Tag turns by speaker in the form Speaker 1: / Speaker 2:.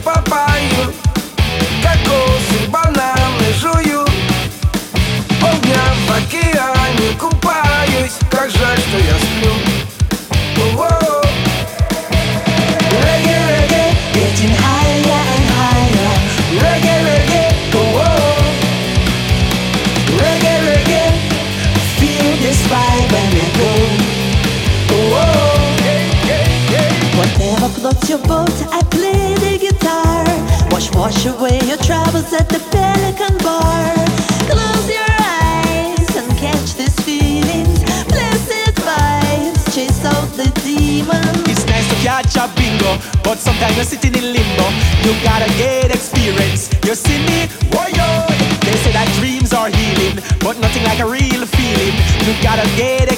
Speaker 1: papá. It's your boat, I play the guitar. Wash, wash away your troubles at the Pelican Bar. Close your eyes and catch these feelings. Blessed vibes, chase out the demons.
Speaker 2: It's nice to catch a bingo, but sometimes you're sitting in limbo. You gotta get experience. You see me, warrior. They say that dreams are healing, but nothing like a real feeling. You gotta get experience.